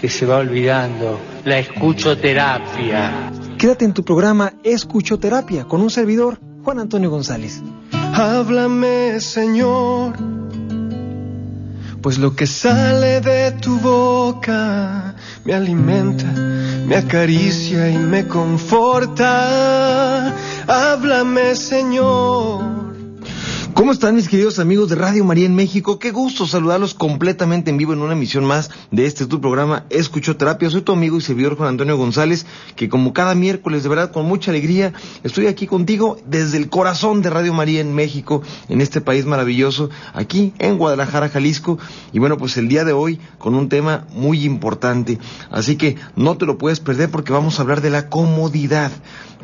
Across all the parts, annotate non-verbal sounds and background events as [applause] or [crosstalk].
que se va olvidando, la escuchoterapia. Quédate en tu programa Escuchoterapia con un servidor, Juan Antonio González. Háblame, Señor, pues lo que sale de tu boca me alimenta, me acaricia y me conforta. Háblame, Señor. ¿Cómo están mis queridos amigos de Radio María en México? Qué gusto saludarlos completamente en vivo en una emisión más de este tu programa Escucho Terapia. Soy tu amigo y servidor Juan Antonio González, que como cada miércoles, de verdad, con mucha alegría, estoy aquí contigo desde el corazón de Radio María en México, en este país maravilloso, aquí en Guadalajara, Jalisco. Y bueno, pues el día de hoy con un tema muy importante. Así que no te lo puedes perder porque vamos a hablar de la comodidad.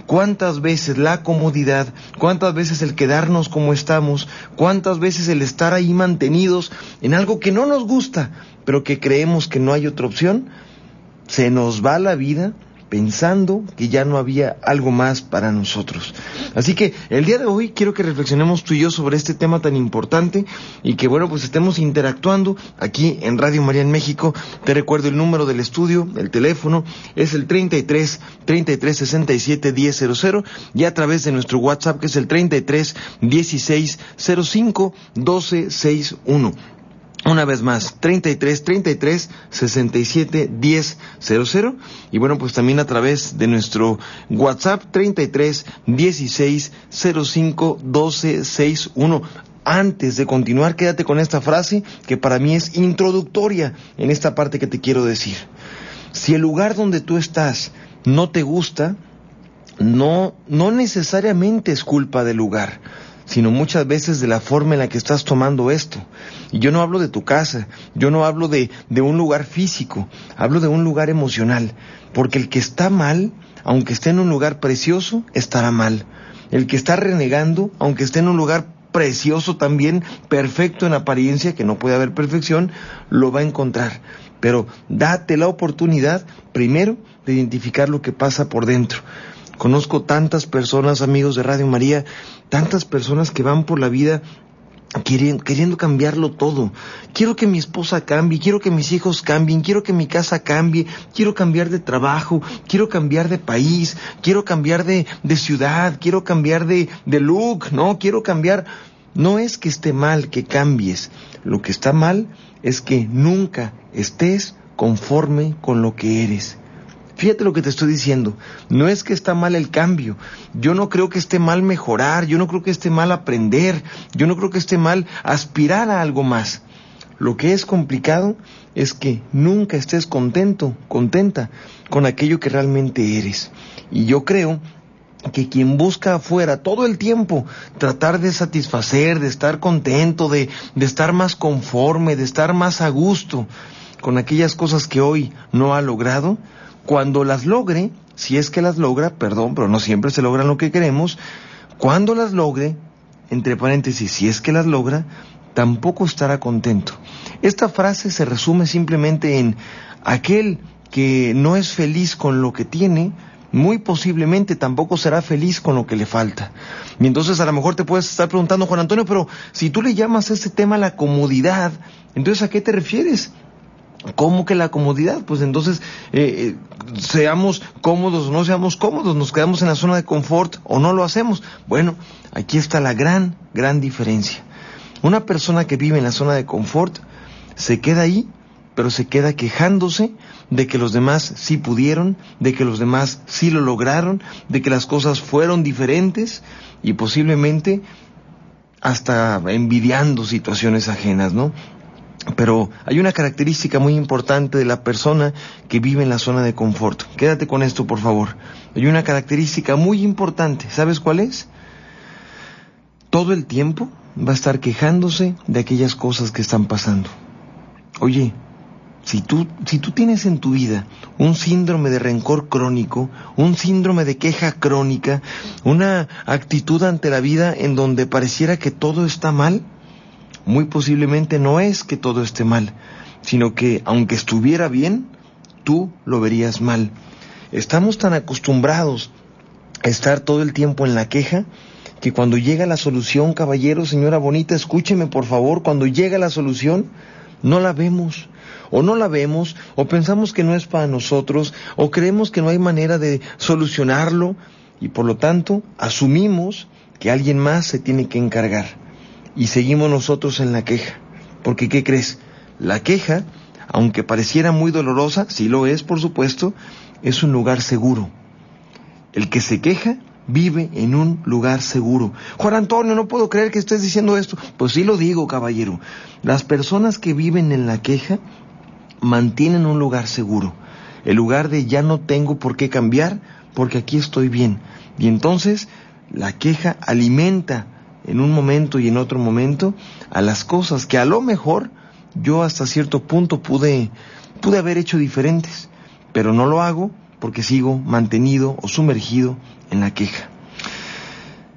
¿Cuántas veces la comodidad, cuántas veces el quedarnos como estamos, cuántas veces el estar ahí mantenidos en algo que no nos gusta, pero que creemos que no hay otra opción, se nos va la vida pensando que ya no había algo más para nosotros. Así que el día de hoy quiero que reflexionemos tú y yo sobre este tema tan importante y que bueno, pues estemos interactuando aquí en Radio María en México. Te recuerdo el número del estudio, el teléfono es el 33 33 67 1000 y a través de nuestro WhatsApp que es el 33 16 05 12 61. Una vez más, 33 33 67 10 00 y bueno, pues también a través de nuestro WhatsApp 33 16 05 12 61. Antes de continuar, quédate con esta frase que para mí es introductoria en esta parte que te quiero decir. Si el lugar donde tú estás no te gusta, no, no necesariamente es culpa del lugar sino muchas veces de la forma en la que estás tomando esto. Y yo no hablo de tu casa, yo no hablo de, de un lugar físico, hablo de un lugar emocional, porque el que está mal, aunque esté en un lugar precioso, estará mal. El que está renegando, aunque esté en un lugar precioso también, perfecto en apariencia, que no puede haber perfección, lo va a encontrar. Pero date la oportunidad, primero, de identificar lo que pasa por dentro. Conozco tantas personas, amigos de Radio María, tantas personas que van por la vida queriendo, cambiarlo todo. Quiero que mi esposa cambie, quiero que mis hijos cambien, quiero que mi casa cambie, quiero cambiar de trabajo, quiero cambiar de país, quiero cambiar de, de ciudad, quiero cambiar de, de look, ¿no? Quiero cambiar. No es que esté mal que cambies, lo que está mal es que nunca estés conforme con lo que eres. Fíjate lo que te estoy diciendo. No es que está mal el cambio. Yo no creo que esté mal mejorar. Yo no creo que esté mal aprender. Yo no creo que esté mal aspirar a algo más. Lo que es complicado es que nunca estés contento, contenta con aquello que realmente eres. Y yo creo que quien busca afuera todo el tiempo tratar de satisfacer, de estar contento, de, de estar más conforme, de estar más a gusto con aquellas cosas que hoy no ha logrado, cuando las logre, si es que las logra, perdón, pero no siempre se logran lo que queremos, cuando las logre, entre paréntesis, si es que las logra, tampoco estará contento. Esta frase se resume simplemente en aquel que no es feliz con lo que tiene, muy posiblemente tampoco será feliz con lo que le falta. Y entonces a lo mejor te puedes estar preguntando, Juan Antonio, pero si tú le llamas a ese tema la comodidad, entonces ¿a qué te refieres? ¿Cómo que la comodidad? Pues entonces, eh, eh, seamos cómodos o no seamos cómodos, nos quedamos en la zona de confort o no lo hacemos. Bueno, aquí está la gran, gran diferencia. Una persona que vive en la zona de confort se queda ahí, pero se queda quejándose de que los demás sí pudieron, de que los demás sí lo lograron, de que las cosas fueron diferentes y posiblemente hasta envidiando situaciones ajenas, ¿no? Pero hay una característica muy importante de la persona que vive en la zona de confort. Quédate con esto, por favor. Hay una característica muy importante. ¿Sabes cuál es? Todo el tiempo va a estar quejándose de aquellas cosas que están pasando. Oye, Si tú, si tú tienes en tu vida un síndrome de rencor crónico, un síndrome de queja crónica, una actitud ante la vida en donde pareciera que todo está mal, muy posiblemente no es que todo esté mal, sino que aunque estuviera bien, tú lo verías mal. Estamos tan acostumbrados a estar todo el tiempo en la queja que cuando llega la solución, caballero, señora bonita, escúcheme por favor, cuando llega la solución, no la vemos. O no la vemos, o pensamos que no es para nosotros, o creemos que no hay manera de solucionarlo, y por lo tanto asumimos que alguien más se tiene que encargar. Y seguimos nosotros en la queja. Porque, ¿qué crees? La queja, aunque pareciera muy dolorosa, sí lo es, por supuesto, es un lugar seguro. El que se queja vive en un lugar seguro. Juan Antonio, no puedo creer que estés diciendo esto. Pues sí lo digo, caballero. Las personas que viven en la queja mantienen un lugar seguro. El lugar de ya no tengo por qué cambiar porque aquí estoy bien. Y entonces la queja alimenta en un momento y en otro momento a las cosas que a lo mejor yo hasta cierto punto pude, pude haber hecho diferentes, pero no lo hago porque sigo mantenido o sumergido en la queja.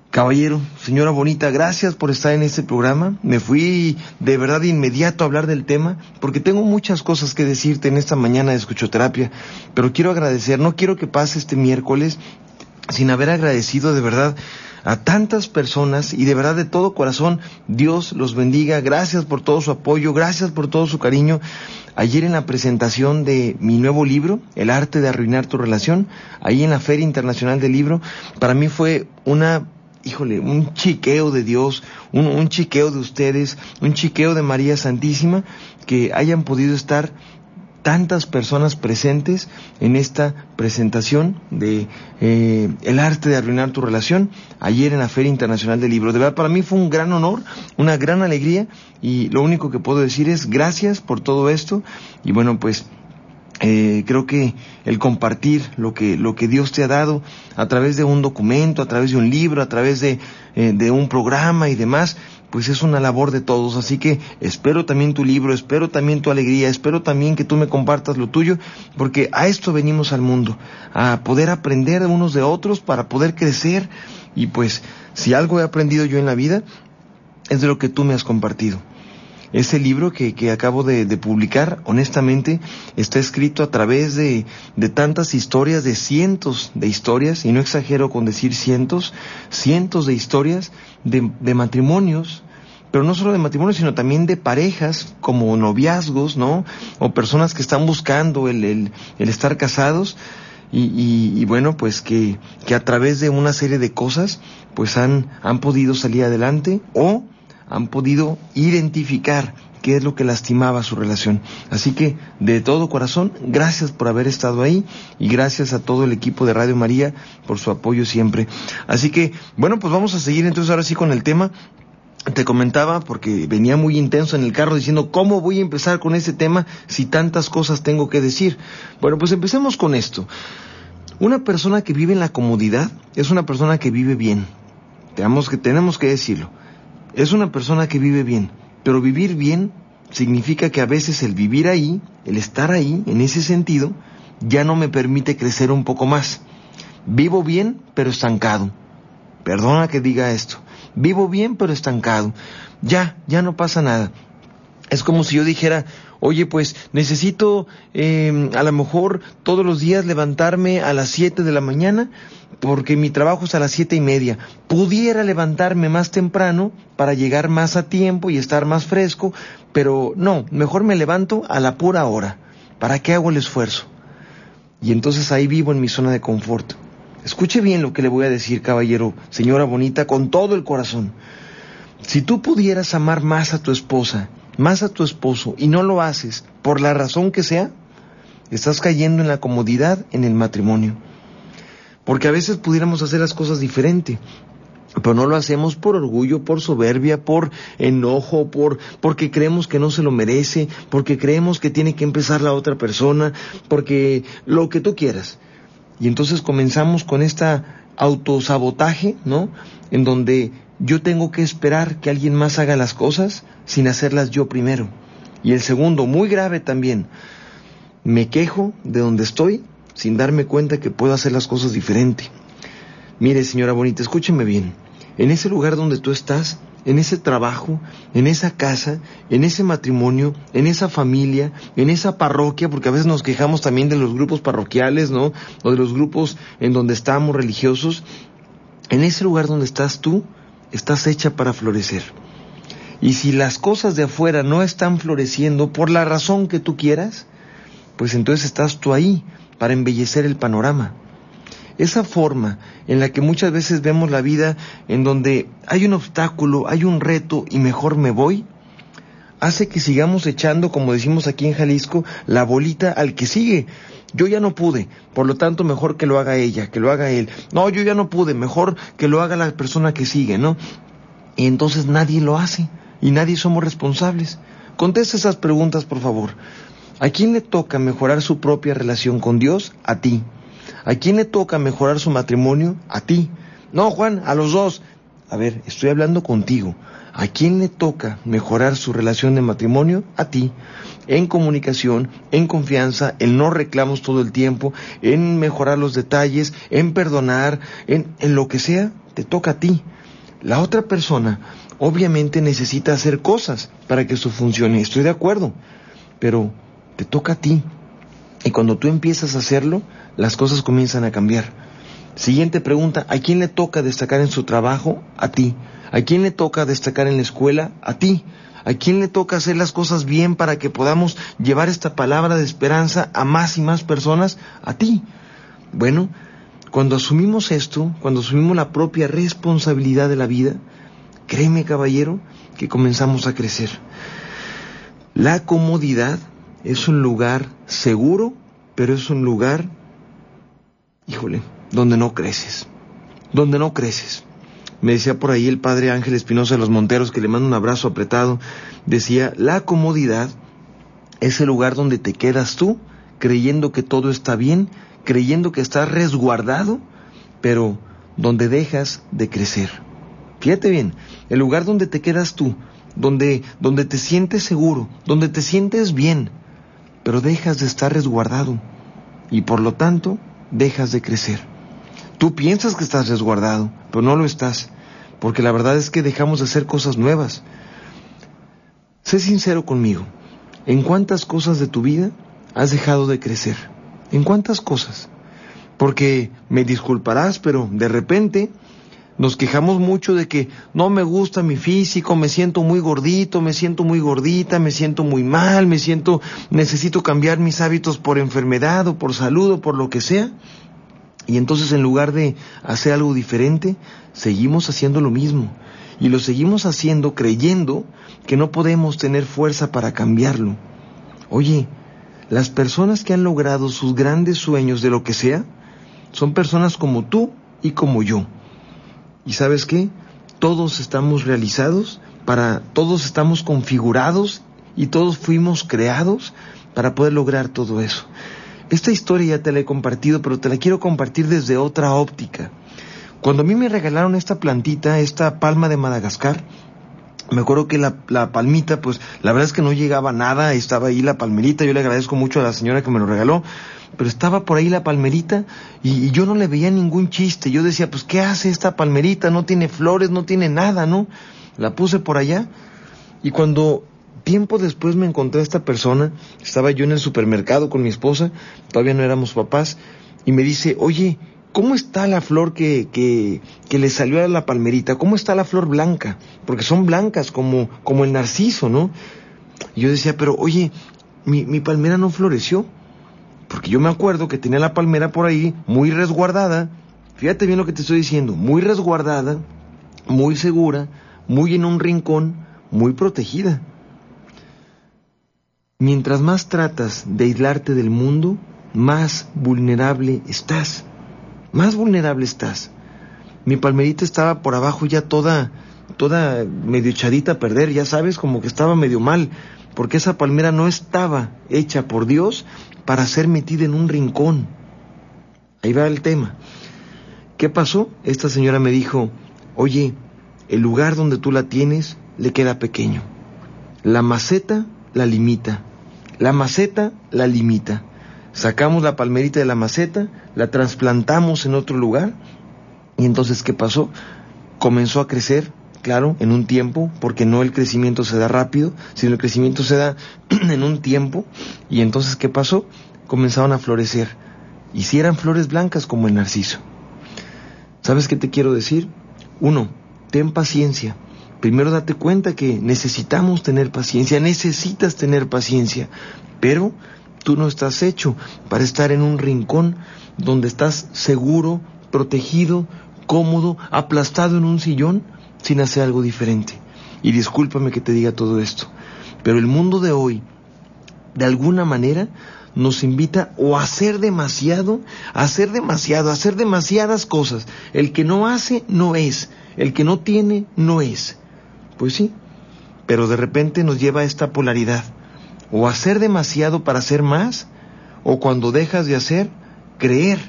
Caballero, señora bonita, gracias por estar en este programa. Me fui de verdad de inmediato a hablar del tema porque tengo muchas cosas que decirte en esta mañana de escuchoterapia, pero quiero agradecer, no quiero que pase este miércoles sin haber agradecido de verdad a tantas personas y de verdad de todo corazón, Dios los bendiga. Gracias por todo su apoyo, gracias por todo su cariño. Ayer en la presentación de mi nuevo libro, El arte de arruinar tu relación, ahí en la Feria Internacional del Libro, para mí fue una híjole, un chiqueo de Dios, un, un, chiqueo de ustedes, un chiqueo de María Santísima, que hayan podido estar tantas personas presentes en esta presentación de eh, El arte de arruinar tu relación ayer en la Feria Internacional del Libro. De verdad, para mí fue un gran honor, una gran alegría y lo único que puedo decir es gracias por todo esto y bueno, pues eh, creo que el compartir lo que, lo que Dios te ha dado a través de un documento, a través de un libro, a través de, eh, de un programa y demás, pues es una labor de todos. Así que espero también tu libro, espero también tu alegría, espero también que tú me compartas lo tuyo, porque a esto venimos al mundo, a poder aprender de unos de otros para poder crecer. Y pues, si algo he aprendido yo en la vida, es de lo que tú me has compartido. Ese libro que, que acabo de, de, publicar, honestamente, está escrito a través de, de, tantas historias, de cientos de historias, y no exagero con decir cientos, cientos de historias de, de matrimonios, pero no solo de matrimonios, sino también de parejas, como noviazgos, ¿no? O personas que están buscando el, el, el estar casados. Y, y, y, bueno, pues que, que a través de una serie de cosas, pues han, han podido salir adelante o han podido identificar qué es lo que lastimaba su relación. Así que, de todo corazón, gracias por haber estado ahí y gracias a todo el equipo de Radio María por su apoyo siempre. Así que, bueno, pues vamos a seguir entonces ahora sí con el tema. Te comentaba porque venía muy intenso en el carro diciendo cómo voy a empezar con este tema si tantas cosas tengo que decir. Bueno, pues empecemos con esto. Una persona que vive en la comodidad es una persona que vive bien. Que, tenemos que decirlo es una persona que vive bien, pero vivir bien significa que a veces el vivir ahí, el estar ahí, en ese sentido, ya no me permite crecer un poco más. Vivo bien, pero estancado. Perdona que diga esto. Vivo bien, pero estancado. Ya, ya no pasa nada. Es como si yo dijera, oye, pues necesito eh, a lo mejor todos los días levantarme a las 7 de la mañana porque mi trabajo es a las siete y media. Pudiera levantarme más temprano para llegar más a tiempo y estar más fresco, pero no, mejor me levanto a la pura hora. ¿Para qué hago el esfuerzo? Y entonces ahí vivo en mi zona de confort. Escuche bien lo que le voy a decir, caballero, señora bonita, con todo el corazón. Si tú pudieras amar más a tu esposa, más a tu esposo, y no lo haces, por la razón que sea, estás cayendo en la comodidad en el matrimonio. Porque a veces pudiéramos hacer las cosas diferente, pero no lo hacemos por orgullo, por soberbia, por enojo, por porque creemos que no se lo merece, porque creemos que tiene que empezar la otra persona, porque lo que tú quieras. Y entonces comenzamos con esta autosabotaje, ¿no? En donde yo tengo que esperar que alguien más haga las cosas sin hacerlas yo primero. Y el segundo, muy grave también, Me quejo de donde estoy sin darme cuenta que puedo hacer las cosas diferente. Mire, señora bonita, escúcheme bien. En ese lugar donde tú estás, en ese trabajo, en esa casa, en ese matrimonio, en esa familia, en esa parroquia, porque a veces nos quejamos también de los grupos parroquiales, ¿no? O de los grupos en donde estamos religiosos. En ese lugar donde estás tú, estás hecha para florecer. Y si las cosas de afuera no están floreciendo por la razón que tú quieras, pues entonces estás tú ahí para embellecer el panorama. Esa forma en la que muchas veces vemos la vida en donde hay un obstáculo, hay un reto y mejor me voy, hace que sigamos echando, como decimos aquí en Jalisco, la bolita al que sigue. Yo ya no pude, por lo tanto mejor que lo haga ella, que lo haga él. No, yo ya no pude, mejor que lo haga la persona que sigue, ¿no? Y entonces nadie lo hace y nadie somos responsables. Contesta esas preguntas, por favor. ¿A quién le toca mejorar su propia relación con Dios? A ti. ¿A quién le toca mejorar su matrimonio? A ti. No, Juan, a los dos. A ver, estoy hablando contigo. ¿A quién le toca mejorar su relación de matrimonio? A ti. En comunicación, en confianza, en no reclamos todo el tiempo, en mejorar los detalles, en perdonar, en, en lo que sea, te toca a ti. La otra persona obviamente necesita hacer cosas para que eso funcione. Estoy de acuerdo. Pero te toca a ti. Y cuando tú empiezas a hacerlo, las cosas comienzan a cambiar. Siguiente pregunta, ¿a quién le toca destacar en su trabajo? A ti. ¿A quién le toca destacar en la escuela? A ti. ¿A quién le toca hacer las cosas bien para que podamos llevar esta palabra de esperanza a más y más personas? A ti. Bueno, cuando asumimos esto, cuando asumimos la propia responsabilidad de la vida, créeme caballero, que comenzamos a crecer. La comodidad es un lugar seguro, pero es un lugar, híjole, donde no creces, donde no creces. Me decía por ahí el padre Ángel Espinosa de los Monteros, que le mando un abrazo apretado, decía, la comodidad es el lugar donde te quedas tú, creyendo que todo está bien, creyendo que estás resguardado, pero donde dejas de crecer. Fíjate bien, el lugar donde te quedas tú, donde, donde te sientes seguro, donde te sientes bien, pero dejas de estar resguardado y por lo tanto dejas de crecer. Tú piensas que estás resguardado, pero no lo estás, porque la verdad es que dejamos de hacer cosas nuevas. Sé sincero conmigo, ¿en cuántas cosas de tu vida has dejado de crecer? ¿En cuántas cosas? Porque me disculparás, pero de repente nos quejamos mucho de que no me gusta mi físico, me siento muy gordito, me siento muy gordita, me siento muy mal, me siento, necesito cambiar mis hábitos por enfermedad o por salud o por lo que sea. Y entonces en lugar de hacer algo diferente, seguimos haciendo lo mismo. Y lo seguimos haciendo creyendo que no podemos tener fuerza para cambiarlo. Oye, las personas que han logrado sus grandes sueños de lo que sea, son personas como tú y como yo ¿Y sabes qué? Todos estamos realizados, para todos estamos configurados y todos fuimos creados para poder lograr todo eso. Esta historia ya te la he compartido, pero te la quiero compartir desde otra óptica. Cuando a mí me regalaron esta plantita, esta palma de Madagascar, me acuerdo que la, la, palmita, pues la verdad es que no llegaba nada, estaba ahí la palmerita, yo le agradezco mucho a la señora que me lo regaló, pero estaba por ahí la palmerita y, yo no le veía ningún chiste. Yo decía, pues, ¿qué hace esta palmerita? No tiene flores, no tiene nada, ¿no? La puse por allá y cuando tiempo después me encontré a esta persona, estaba yo en el supermercado con mi esposa, todavía no éramos papás, y me dice, oye, ¿cómo está la flor que, que, que, le salió a la palmerita? ¿Cómo está la flor blanca? Porque son blancas como, como el narciso, ¿no? Y yo decía, pero oye, mi, mi palmera no floreció. Porque yo me acuerdo que tenía la palmera por ahí, muy resguardada. Fíjate bien lo que te estoy diciendo, muy resguardada, muy segura, muy en un rincón, muy protegida. Mientras más tratas de aislarte del mundo, más vulnerable estás. Más vulnerable estás. Mi palmerita estaba por abajo ya toda, toda medio echadita a perder, ya sabes, como que estaba medio mal, porque esa palmera no estaba hecha por Dios para ser metida en un rincón. Ahí va el tema. ¿Qué pasó? Esta señora me dijo, oye, el lugar donde tú la tienes le queda pequeño. La maceta la limita. La maceta la limita. Sacamos la palmerita de la maceta, la trasplantamos en otro lugar y entonces ¿qué pasó? Comenzó a crecer, claro, en un tiempo, porque no el crecimiento se da rápido, sino el crecimiento se da [clears throat] en un tiempo y entonces ¿qué pasó? Comenzaron a florecer y si eran flores blancas como el narciso. ¿Sabes qué te quiero decir? Uno, ten paciencia. Primero date cuenta que necesitamos tener paciencia, necesitas tener paciencia, pero tú no estás hecho para estar en un rincón donde estás seguro, protegido, cómodo, aplastado en un sillón sin hacer algo diferente. Y discúlpame que te diga todo esto, pero el mundo de hoy, de alguna manera, nos invita o a hacer demasiado, a hacer demasiado, a hacer demasiadas cosas. El que no hace, no es. El que no tiene, no es. Pues sí, pero de repente nos lleva a esta polaridad. O hacer demasiado para hacer más, o cuando dejas de hacer, creer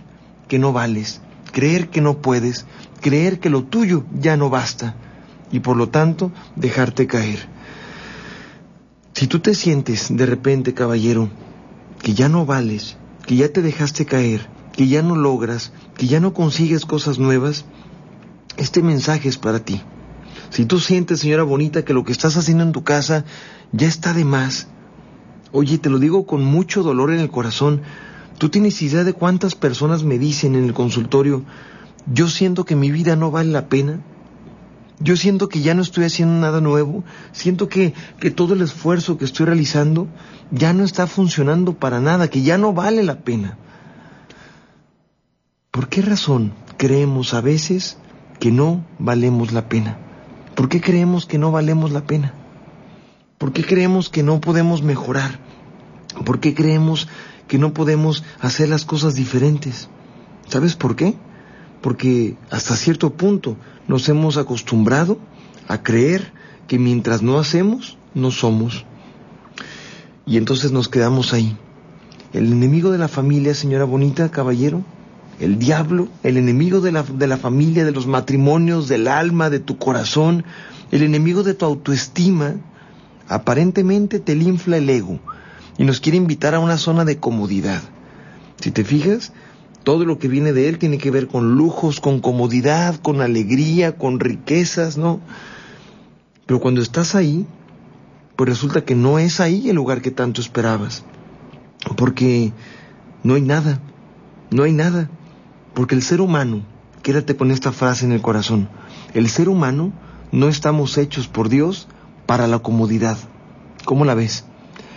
que no vales, creer que no puedes, creer que lo tuyo ya no basta, y por lo tanto dejarte caer. Si tú te sientes de repente, caballero, que ya no vales, que ya te dejaste caer, que ya no logras, que ya no consigues cosas nuevas, este mensaje es para ti. Si tú sientes, señora bonita, que lo que estás haciendo en tu casa ya está de más, oye, te lo digo con mucho dolor en el corazón, tú tienes idea de cuántas personas me dicen en el consultorio, yo siento que mi vida no vale la pena, yo siento que ya no estoy haciendo nada nuevo, siento que, que todo el esfuerzo que estoy realizando ya no está funcionando para nada, que ya no vale la pena. ¿Por qué razón creemos a veces que no valemos la pena? ¿Por qué creemos que no valemos la pena? ¿Por qué creemos que no podemos mejorar? ¿Por qué creemos que no podemos hacer las cosas diferentes? ¿Sabes por qué? Porque hasta cierto punto nos hemos acostumbrado a creer que mientras no hacemos, no somos. Y entonces nos quedamos ahí. El enemigo de la familia, señora bonita, caballero, el diablo, el enemigo de la, de la familia, de los matrimonios, del alma, de tu corazón, el enemigo de tu autoestima, aparentemente te infla el ego y nos quiere invitar a una zona de comodidad. Si te fijas, todo lo que viene de él tiene que ver con lujos, con comodidad, con alegría, con riquezas, ¿no? Pero cuando estás ahí, pues resulta que no es ahí el lugar que tanto esperabas. Porque no hay nada, no hay nada. Porque el ser humano, quédate con esta frase en el corazón, el ser humano no estamos hechos por Dios para la comodidad. ¿Cómo la ves?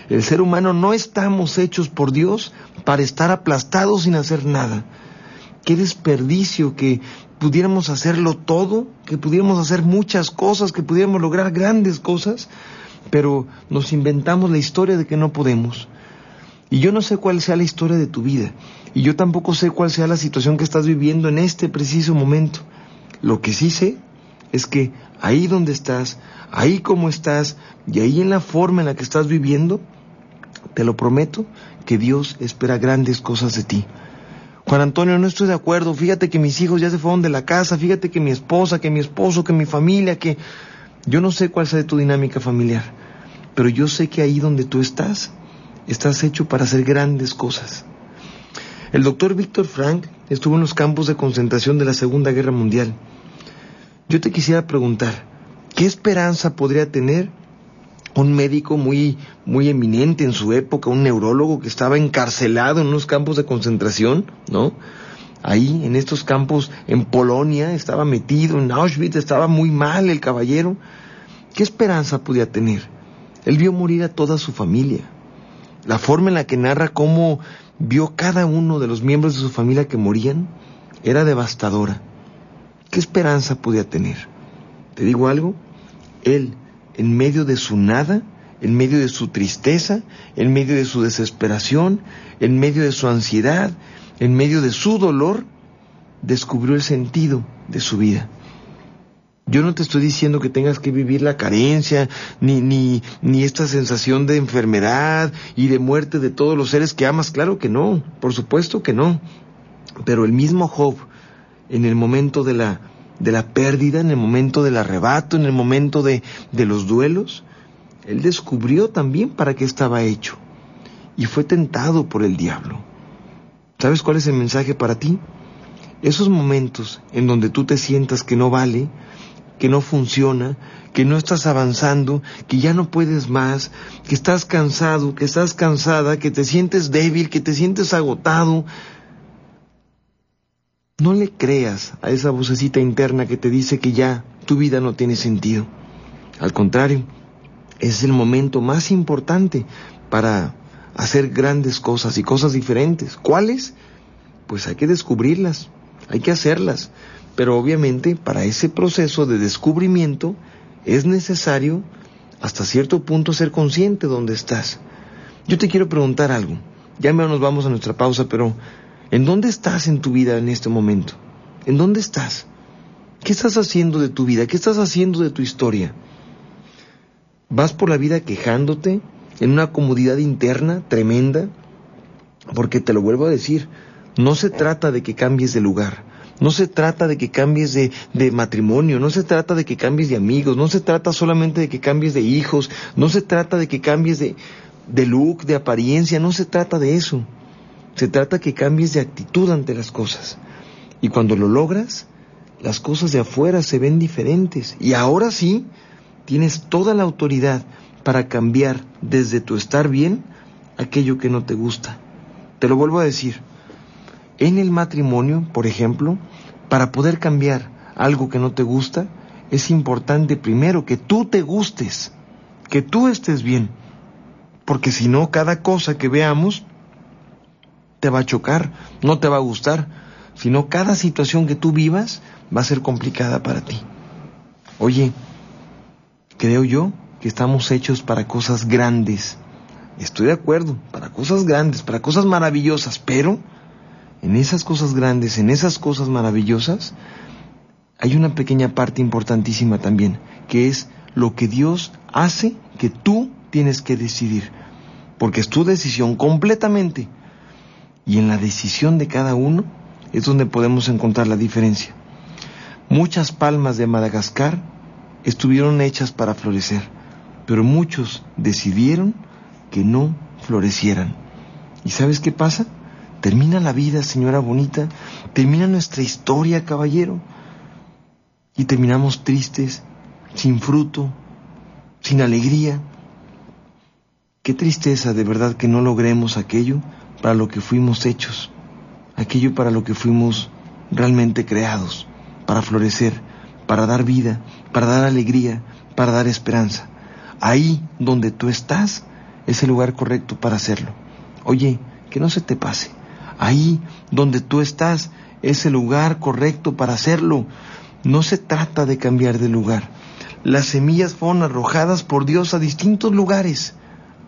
El ser humano no estamos hechos por Dios para estar aplastados sin hacer nada. Qué desperdicio que pudiéramos hacerlo todo, que pudiéramos hacer muchas cosas, que pudiéramos lograr grandes cosas, pero nos inventamos la historia de que no podemos. Y yo no sé cuál sea la historia de tu vida, y yo tampoco sé cuál sea la situación que estás viviendo en este preciso momento. Lo que sí sé es que ahí donde estás, ahí como estás, y ahí en la forma en la que estás viviendo, te lo prometo que Dios espera grandes cosas de ti. Juan Antonio, no estoy de acuerdo. Fíjate que mis hijos ya se fueron de la casa. Fíjate que mi esposa, que mi esposo, que mi familia, que... Yo no sé cuál sea tu dinámica familiar, pero yo sé que ahí donde tú estás, estás hecho para hacer grandes cosas. El doctor Víctor Frank estuvo en los campos de concentración de la Segunda Guerra Mundial. Yo te quisiera preguntar, ¿qué esperanza podría tener un médico muy, muy eminente en su época, un neurólogo que estaba encarcelado en unos campos de concentración, ¿no? Ahí, en estos campos, en Polonia, estaba metido, en Auschwitz, estaba muy mal el caballero. ¿Qué esperanza podía tener? Él vio morir a toda su familia. La forma en la que narra cómo vio cada uno de los miembros de su familia que morían era devastadora. ¿Qué esperanza podía tener? ¿Te digo algo? Él, en medio de su nada, en medio de su tristeza, en medio de su desesperación, en medio de su ansiedad, en medio de su dolor, descubrió el sentido de su vida. Yo no te estoy diciendo que tengas que vivir la carencia, ni, ni, ni esta sensación de enfermedad y de muerte de todos los seres que amas. Claro que no, por supuesto que no. Pero el mismo Job, en el momento de la, de la pérdida, en el momento del arrebato, en el momento de, de los duelos, él descubrió también para qué estaba hecho y fue tentado por el diablo. ¿Sabes cuál es el mensaje para ti? Esos momentos en donde tú te sientas que no vale, que no funciona, que no estás avanzando, que ya no puedes más, que estás cansado, que estás cansada, que te sientes débil, que te sientes agotado. No le creas a esa vocecita interna que te dice que ya tu vida no tiene sentido. Al contrario, es el momento más importante para hacer grandes cosas y cosas diferentes. ¿Cuáles? Pues hay que descubrirlas, hay que hacerlas. Pero obviamente para ese proceso de descubrimiento es necesario hasta cierto punto ser consciente de dónde estás. Yo te quiero preguntar algo. Ya nos vamos a nuestra pausa, pero ¿en dónde estás en tu vida en este momento? ¿En dónde estás? ¿Qué estás haciendo de tu vida? ¿Qué estás haciendo de tu historia? ¿Vas por la vida quejándote en una comodidad interna tremenda? Porque te lo vuelvo a decir, no se trata de que cambies de lugar, no se trata de que cambies de, matrimonio, no se trata de que cambies de amigos, no se trata solamente de que cambies de hijos, no se trata de que cambies de, de look, de apariencia, no se trata de eso. Se trata que cambies de actitud ante las cosas. Y cuando lo logras, las cosas de afuera se ven diferentes. Y ahora sí, tienes toda la autoridad para cambiar desde tu estar bien aquello que no te gusta. Te lo vuelvo a decir. En el matrimonio, por ejemplo, para poder cambiar algo que no te gusta, es importante primero que tú te gustes, que tú estés bien, porque si no, cada cosa que veamos te va a chocar, no te va a gustar, sino cada situación que tú vivas va a ser complicada para ti. Oye, creo yo que estamos hechos para cosas grandes. Estoy de acuerdo, para cosas grandes, para cosas maravillosas, pero en esas cosas grandes, en esas cosas maravillosas, hay una pequeña parte importantísima también, que es lo que Dios hace que tú tienes que decidir, porque es tu decisión completamente. Y en la decisión de cada uno es donde podemos encontrar la diferencia. Muchas palmas de Madagascar estuvieron hechas para florecer, pero muchos decidieron que no florecieran. ¿Y sabes qué pasa? Termina la vida, señora bonita, termina nuestra historia, caballero. Y terminamos tristes, sin fruto, sin alegría. Qué tristeza de verdad que no logremos aquello para lo que fuimos hechos, aquello para lo que fuimos realmente creados, para florecer, para dar vida, para dar alegría, para dar esperanza. Ahí donde tú estás es el lugar correcto para hacerlo. Oye, que no se te pase. Ahí donde tú estás es el lugar correcto para hacerlo. No se trata de cambiar de lugar. Las semillas fueron arrojadas por Dios a distintos lugares.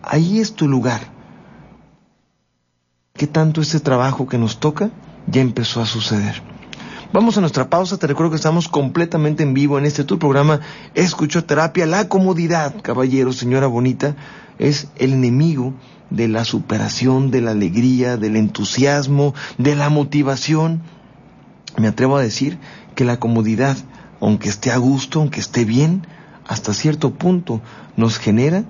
Ahí es tu lugar. ¿Qué tanto este trabajo que nos toca ya empezó a suceder? Vamos a nuestra pausa. Te recuerdo que estamos completamente en vivo en este tu programa Escuchoterapia. La comodidad, caballero, señora bonita, es el enemigo de la superación, de la alegría, del entusiasmo, de la motivación. Me atrevo a decir que la comodidad, aunque esté a gusto, aunque esté bien, hasta cierto punto nos genera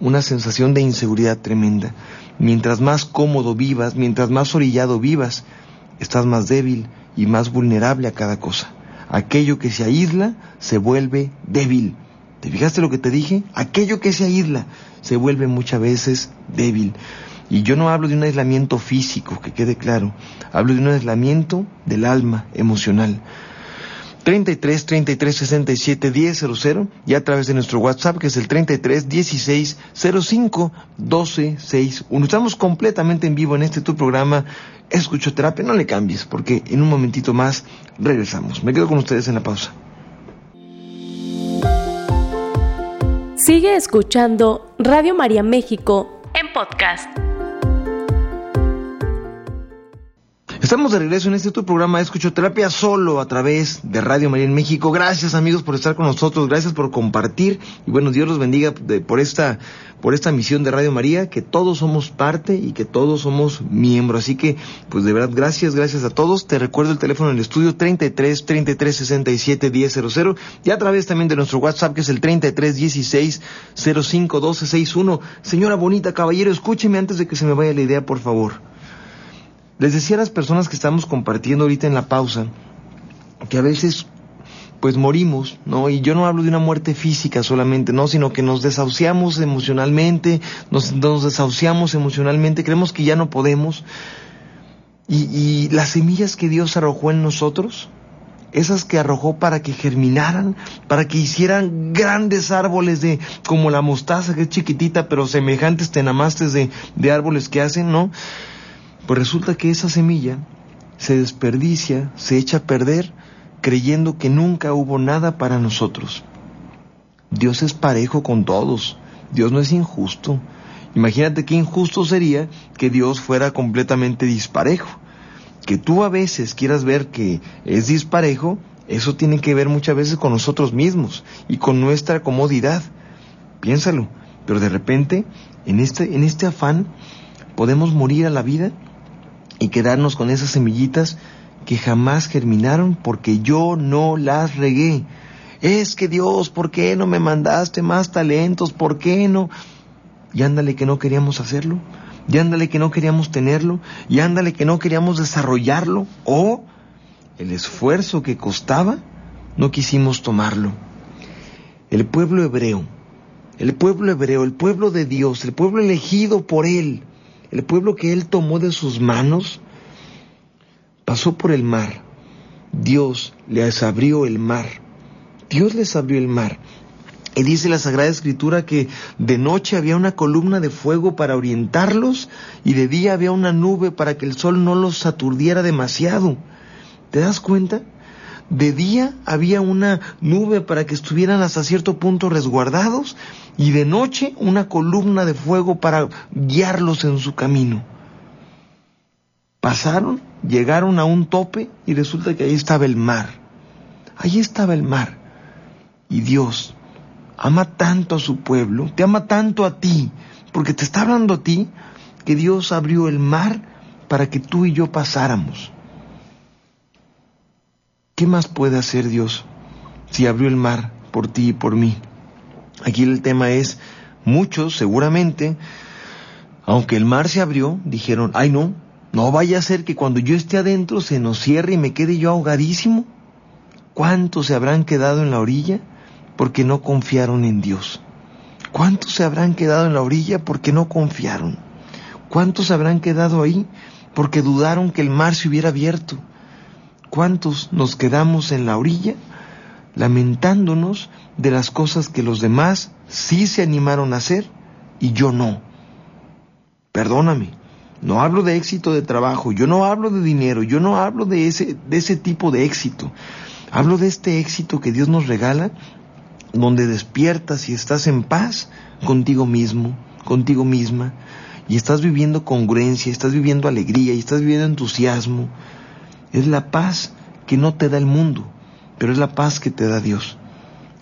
una sensación de inseguridad tremenda. Mientras más cómodo vivas, mientras más orillado vivas, estás más débil y más vulnerable a cada cosa. Aquello que se aísla se vuelve débil. ¿Te fijaste lo que te dije? Aquello que se aísla se vuelve muchas veces débil. Y yo no hablo de un aislamiento físico, que quede claro. Hablo de un aislamiento del alma emocional. 33 33 67 10 00 y a través de nuestro WhatsApp que es el 33 16 05 12 61. Estamos completamente en vivo en este tu programa Escuchoterapia. No le cambies porque en un momentito más regresamos. Me quedo con ustedes en la pausa. Sigue escuchando Radio María México en podcast. Estamos de regreso en este tu programa de Escuchoterapia solo a través de Radio María en México. Gracias amigos por estar con nosotros, gracias por compartir y bueno, Dios los bendiga por esta por esta misión de Radio María, que todos somos parte y que todos somos miembros. Así que, pues de verdad, gracias, gracias a todos. Te recuerdo el teléfono en el estudio 33 33 67 1000 y a través también de nuestro WhatsApp que es el 33 16 05 12 61. Señora bonita, caballero, escúcheme antes de que se me vaya la idea, por favor. Les decía a las personas que estamos compartiendo ahorita en la pausa que a veces pues morimos, ¿no? Y yo no hablo de una muerte física solamente, ¿no? Sino que nos desahuciamos emocionalmente, nos, desahuciamos emocionalmente, creemos que ya no podemos. Y, y las semillas que Dios arrojó en nosotros, esas que arrojó para que germinaran, para que hicieran grandes árboles de, como la mostaza que es chiquitita, pero semejantes tenamastes de árboles que hacen, ¿no? Pues resulta que esa semilla se desperdicia, se echa a perder, creyendo que nunca hubo nada para nosotros. Dios es parejo con todos, Dios no es injusto. Imagínate qué injusto sería que Dios fuera completamente disparejo. Que tú a veces quieras ver que es disparejo, eso tiene que ver muchas veces con nosotros mismos y con nuestra comodidad. Piénsalo, pero de repente, en este, en este afán, podemos morir a la vida y quedarnos con esas semillitas que jamás germinaron porque yo no las regué. Es que Dios, ¿por qué no me mandaste más talentos? ¿Por qué no? Y ándale que no queríamos hacerlo. Y ándale que no queríamos tenerlo. Y ándale que no queríamos desarrollarlo. O el esfuerzo que costaba, no quisimos tomarlo. El pueblo hebreo, el pueblo hebreo, el pueblo de Dios, el pueblo elegido por Él, el pueblo que Él tomó de sus manos, pasó por el mar. Dios les abrió el mar. Dios les abrió el mar. Y dice la Sagrada Escritura que de noche había una columna de fuego para orientarlos y de día había una nube para que el sol no los aturdiera demasiado. ¿Te das cuenta? De día había una nube para que estuvieran hasta cierto punto resguardados y de noche una columna de fuego para guiarlos en su camino. Pasaron, llegaron a un tope y resulta que ahí estaba el mar. Ahí estaba el mar. Y Dios ama tanto a su pueblo, te ama tanto a ti, porque te está hablando a ti, que Dios abrió el mar para que tú y yo pasáramos. ¿Qué más puede hacer Dios si abrió el mar por ti y por mí? Aquí el tema es, muchos seguramente, aunque el mar se abrió, dijeron, ay no, no vaya a ser que cuando yo esté adentro se nos cierre y me quede yo ahogadísimo. ¿Cuántos se habrán quedado en la orilla porque no confiaron en Dios? ¿Cuántos se habrán quedado en la orilla porque no confiaron? ¿Cuántos habrán quedado ahí porque dudaron que el mar se hubiera abierto? ¿Cuántos nos quedamos en la orilla lamentándonos de las cosas que los demás sí se animaron a hacer y yo no? Perdóname, no hablo de éxito de trabajo, yo no hablo de dinero, yo no hablo de ese, de ese tipo de éxito. Hablo de este éxito que Dios nos regala, donde despiertas y estás en paz contigo mismo, contigo misma, y estás viviendo congruencia, estás viviendo alegría y estás viviendo entusiasmo. Es la paz que no te da el mundo, pero es la paz que te da Dios.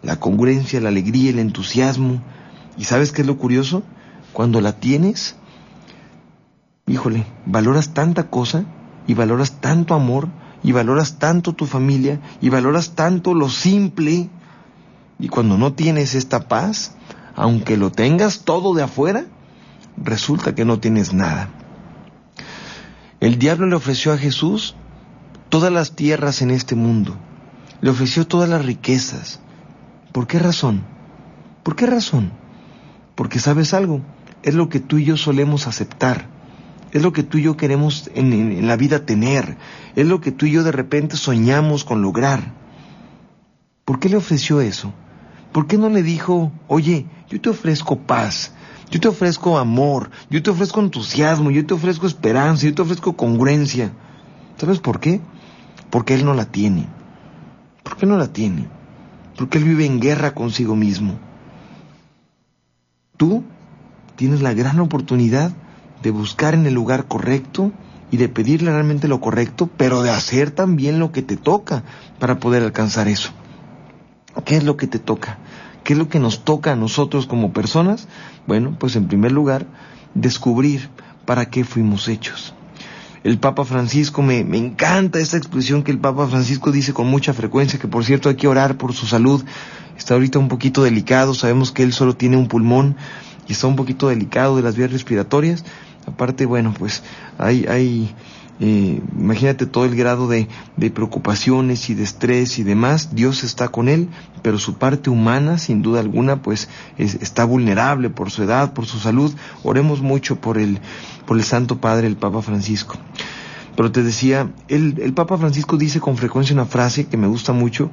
La congruencia, la alegría, el entusiasmo. ¿Y sabes qué es lo curioso? Cuando la tienes, híjole, valoras tanta cosa y valoras tanto amor y valoras tanto tu familia y valoras tanto lo simple. Y cuando no tienes esta paz, aunque lo tengas todo de afuera, resulta que no tienes nada. El diablo le ofreció a Jesús todas las tierras en este mundo, le ofreció todas las riquezas. ¿Por qué razón? ¿Por qué razón? Porque sabes algo, es lo que tú y yo solemos aceptar es lo que tú y yo queremos en, la vida tener, es lo que tú y yo de repente soñamos con lograr. ¿Por qué le ofreció eso? ¿Por qué no le dijo, oye, yo te ofrezco paz, yo te ofrezco amor, yo te ofrezco entusiasmo, yo te ofrezco esperanza, yo te ofrezco congruencia? ¿Sabes por qué? Porque él no la tiene. ¿Por qué no la tiene? Porque él vive en guerra consigo mismo. Tú tienes la gran oportunidad de buscar en el lugar correcto y de pedirle realmente lo correcto, pero de hacer también lo que te toca para poder alcanzar eso. ¿Qué es lo que te toca? ¿Qué es lo que nos toca a nosotros como personas? Bueno, pues en primer lugar, descubrir para qué fuimos hechos. El Papa Francisco, me, me encanta esta expresión que el Papa Francisco dice con mucha frecuencia, que por cierto hay que orar por su salud. Está ahorita un poquito delicado, sabemos que él solo tiene un pulmón y está un poquito delicado de las vías respiratorias, Aparte, bueno, pues hay, hay eh, imagínate todo el grado de, preocupaciones y de estrés y demás, Dios está con él, pero su parte humana, sin duda alguna, pues está vulnerable por su edad, por su salud. Oremos mucho por el, por el Santo Padre, el Papa Francisco. Pero te decía, el, el Papa Francisco dice con frecuencia una frase que me gusta mucho,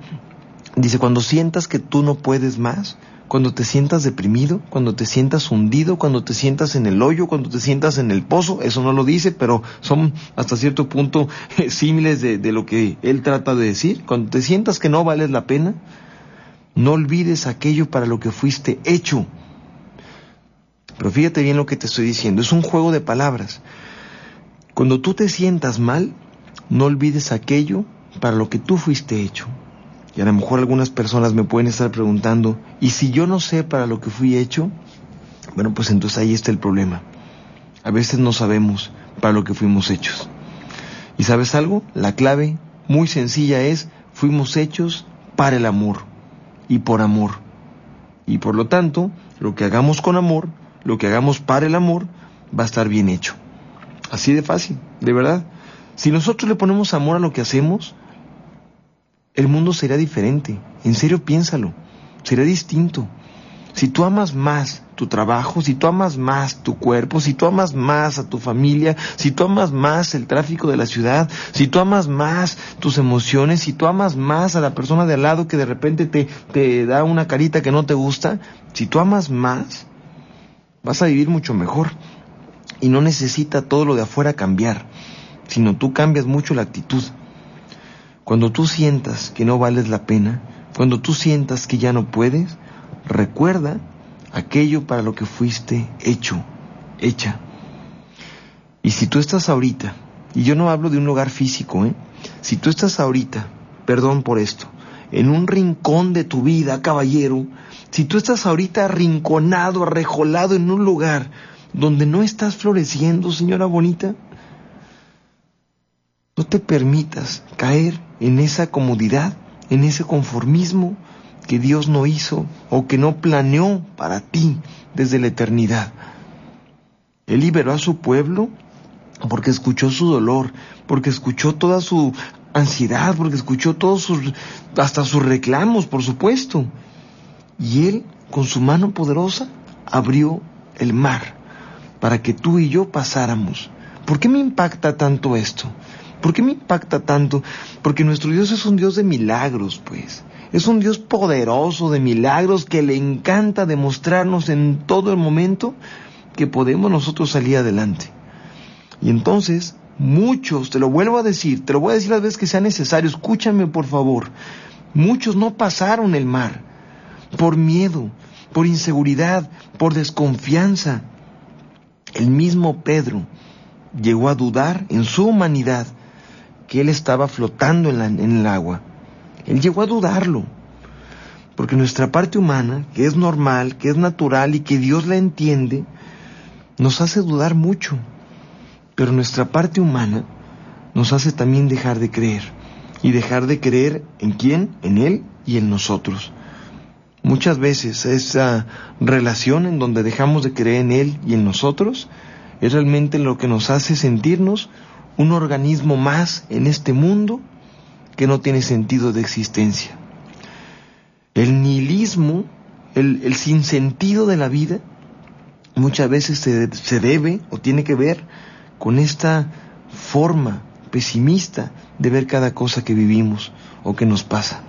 dice, cuando sientas que tú no puedes más, cuando te sientas deprimido, cuando te sientas hundido, cuando te sientas en el hoyo, cuando te sientas en el pozo, eso no lo dice, pero son hasta cierto punto [laughs] símiles de, de, lo que él trata de decir. Cuando te sientas que no vales la pena, no olvides aquello para lo que fuiste hecho. Pero fíjate bien lo que te estoy diciendo, es un juego de palabras. Cuando tú te sientas mal, no olvides aquello para lo que tú fuiste hecho. Y a lo mejor algunas personas me pueden estar preguntando, ¿y si yo no sé para lo que fui hecho? Bueno, pues entonces ahí está el problema. A veces no sabemos para lo que fuimos hechos. ¿Y sabes algo? La clave muy sencilla es, fuimos hechos para el amor y por amor. Y por lo tanto, lo que hagamos con amor, lo que hagamos para el amor, va a estar bien hecho. Así de fácil, de verdad. Si nosotros le ponemos amor a lo que hacemos, el mundo sería diferente. En serio, piénsalo. Sería distinto. Si tú amas más tu trabajo, si tú amas más tu cuerpo, si tú amas más a tu familia, si tú amas más el tráfico de la ciudad, si tú amas más tus emociones, si tú amas más a la persona de al lado que de repente te, te da una carita que no te gusta, si tú amas más, vas a vivir mucho mejor. Y no necesita todo lo de afuera cambiar, sino tú cambias mucho la actitud. Cuando tú sientas que no vales la pena, cuando tú sientas que ya no puedes, recuerda aquello para lo que fuiste hecho, hecha. Y si tú estás ahorita, y yo no hablo de un lugar físico, ¿eh? si tú estás ahorita, perdón por esto, en un rincón de tu vida, caballero, si tú estás ahorita arrinconado, arrejolado en un lugar donde no estás floreciendo, señora bonita, no te permitas caer en esa comodidad, en ese conformismo que Dios no hizo o que no planeó para ti desde la eternidad. Él liberó a su pueblo porque escuchó su dolor, porque escuchó toda su ansiedad, porque escuchó todos sus, hasta sus reclamos, por supuesto. Y Él, con su mano poderosa, abrió el mar para que tú y yo pasáramos. ¿Por qué me impacta tanto esto? ¿Por qué me impacta tanto? Porque nuestro Dios es un Dios de milagros, pues. Es un Dios poderoso de milagros que le encanta demostrarnos en todo el momento que podemos nosotros salir adelante. Y entonces, muchos, te lo vuelvo a decir, te lo voy a decir las veces que sea necesario, escúchame por favor, muchos no pasaron el mar por miedo, por inseguridad, por desconfianza. El mismo Pedro llegó a dudar en su humanidad que él estaba flotando en, el agua. Él llegó a dudarlo, porque nuestra parte humana, que es normal, que es natural y que Dios la entiende, nos hace dudar mucho. Pero nuestra parte humana nos hace también dejar de creer. Y dejar de creer en quién, en Él y en nosotros. Muchas veces esa relación en donde dejamos de creer en Él y en nosotros es realmente lo que nos hace sentirnos un organismo más en este mundo que no tiene sentido de existencia. El nihilismo, el, sinsentido de la vida, muchas veces se, se debe o tiene que ver con esta forma pesimista de ver cada cosa que vivimos o que nos pasa.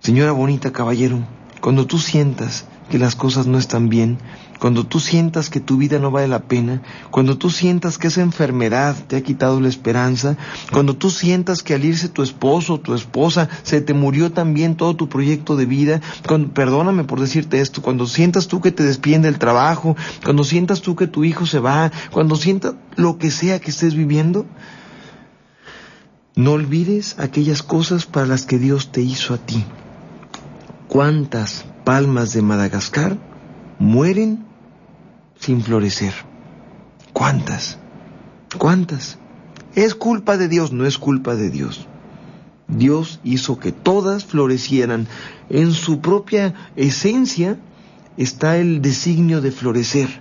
Señora bonita, caballero, cuando tú sientas que las cosas no están bien, cuando tú sientas que tu vida no vale la pena, cuando tú sientas que esa enfermedad te ha quitado la esperanza, cuando tú sientas que al irse tu esposo o tu esposa se te murió también todo tu proyecto de vida, cuando, perdóname por decirte esto, cuando sientas tú que te despiden del trabajo, cuando sientas tú que tu hijo se va, cuando sientas lo que sea que estés viviendo, no olvides aquellas cosas para las que Dios te hizo a ti. ¿Cuántas palmas de Madagascar mueren sin florecer. ¿Cuántas? ¿Cuántas? ¿Es culpa de Dios? No es culpa de Dios. Dios hizo que todas florecieran. En su propia esencia está el designio de florecer.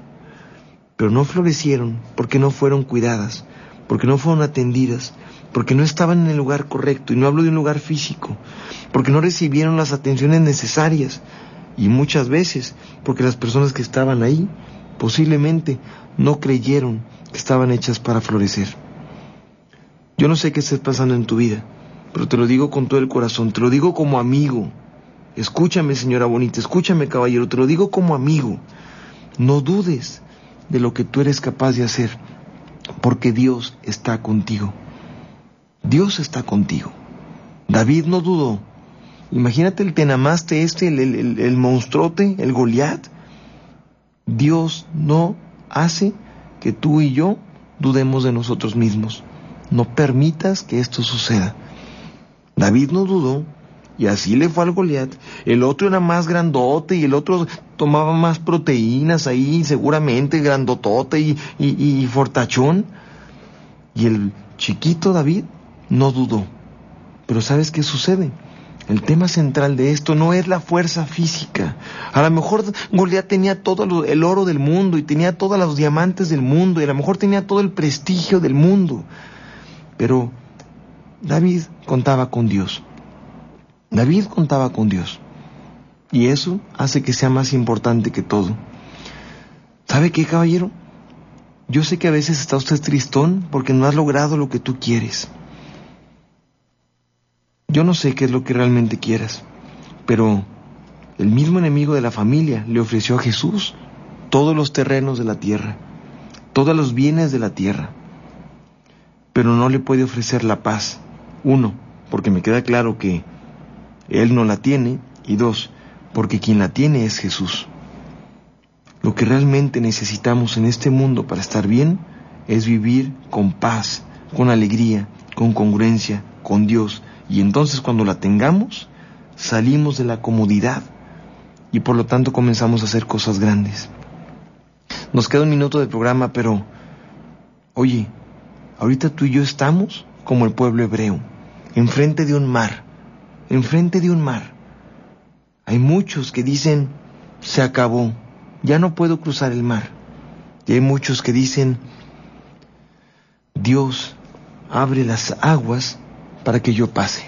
Pero no florecieron porque no fueron cuidadas, porque no fueron atendidas, porque no estaban en el lugar correcto, y no hablo de un lugar físico, porque no recibieron las atenciones necesarias, y muchas veces porque las personas que estaban ahí posiblemente no creyeron que estaban hechas para florecer. Yo no sé qué estés pasando en tu vida, pero te lo digo con todo el corazón, te lo digo como amigo. Escúchame, señora bonita, escúchame, caballero, te lo digo como amigo. No dudes de lo que tú eres capaz de hacer, porque Dios está contigo. Dios está contigo. David no dudó. Imagínate el tenamaste este, el, el, el monstruote, el Goliat. Dios no hace que tú y yo dudemos de nosotros mismos. No permitas que esto suceda. David no dudó y así le fue al Goliat. El otro era más grandote y el otro tomaba más proteínas ahí, seguramente grandotote y, y, fortachón. Y el chiquito David no dudó. Pero ¿sabes qué sucede? El tema central de esto no es la fuerza física. A lo mejor Goliat tenía todo el oro del mundo y tenía todos los diamantes del mundo y a lo mejor tenía todo el prestigio del mundo. Pero David contaba con Dios. David contaba con Dios. Y eso hace que sea más importante que todo. ¿Sabe qué, caballero? Yo sé que a veces está usted tristón porque no has logrado lo que tú quieres. Yo no sé qué es lo que realmente quieras, pero el mismo enemigo de la familia le ofreció a Jesús todos los terrenos de la tierra, todos los bienes de la tierra, pero no le puede ofrecer la paz. Uno, porque me queda claro que Él no la tiene, y dos, porque quien la tiene es Jesús. Lo que realmente necesitamos en este mundo para estar bien es vivir con paz, con alegría, con congruencia, con Dios, y entonces cuando la tengamos, salimos de la comodidad y por lo tanto comenzamos a hacer cosas grandes. Nos queda un minuto de programa, pero, oye, ahorita tú y yo estamos como el pueblo hebreo, enfrente de un mar, enfrente de un mar. Hay muchos que dicen, se acabó, ya no puedo cruzar el mar. Y hay muchos que dicen, Dios abre las aguas para que yo pase.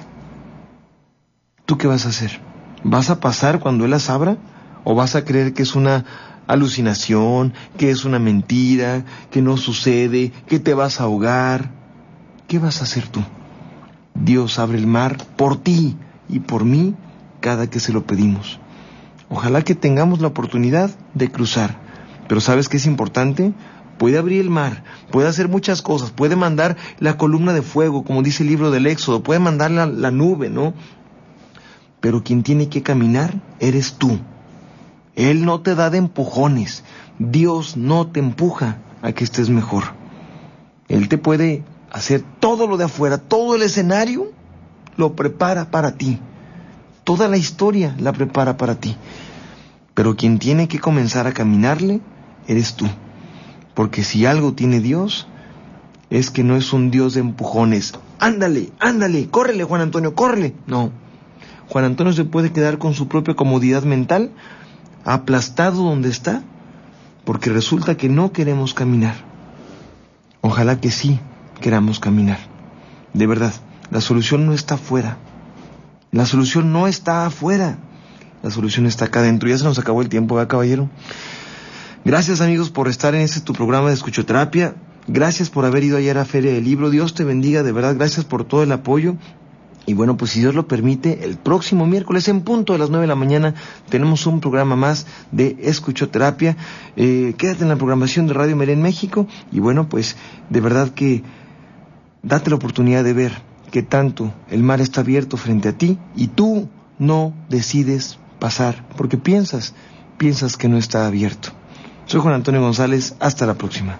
¿Tú qué vas a hacer? ¿Vas a pasar cuando Él las abra? ¿O vas a creer que es una alucinación, que es una mentira, que no sucede, que te vas a ahogar? ¿Qué vas a hacer tú? Dios abre el mar por ti y por mí cada que se lo pedimos. Ojalá que tengamos la oportunidad de cruzar. Pero ¿sabes qué es importante? Puede abrir el mar, puede hacer muchas cosas, puede mandar la columna de fuego, como dice el libro del Éxodo, puede mandar la, la nube, ¿no? Pero quien tiene que caminar eres tú. Él no te da de empujones, Dios no te empuja a que estés mejor. Él te puede hacer todo lo de afuera, todo el escenario lo prepara para ti. Toda la historia la prepara para ti. Pero quien tiene que comenzar a caminarle eres tú. Porque si algo tiene Dios, es que no es un Dios de empujones. Ándale, ándale, córrele, Juan Antonio, córrele. No. Juan Antonio se puede quedar con su propia comodidad mental, aplastado donde está, porque resulta que no queremos caminar. Ojalá que sí queramos caminar. De verdad, la solución no está afuera. La solución no está afuera. La solución está acá adentro. Ya se nos acabó el tiempo, ¿verdad, caballero? Gracias amigos por estar en este tu programa de escuchoterapia. Gracias por haber ido ayer a Feria del Libro. Dios te bendiga, de verdad. Gracias por todo el apoyo. Y bueno, pues si Dios lo permite, el próximo miércoles en punto de las 9 de la mañana tenemos un programa más de escuchoterapia. Eh, quédate en la programación de Radio Merén México. Y bueno, pues de verdad que date la oportunidad de ver que tanto el mar está abierto frente a ti y tú no decides pasar porque piensas, piensas que no está abierto. Soy Juan Antonio González, hasta la próxima.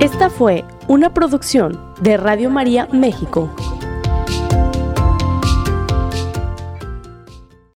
Esta fue una producción de Radio María México.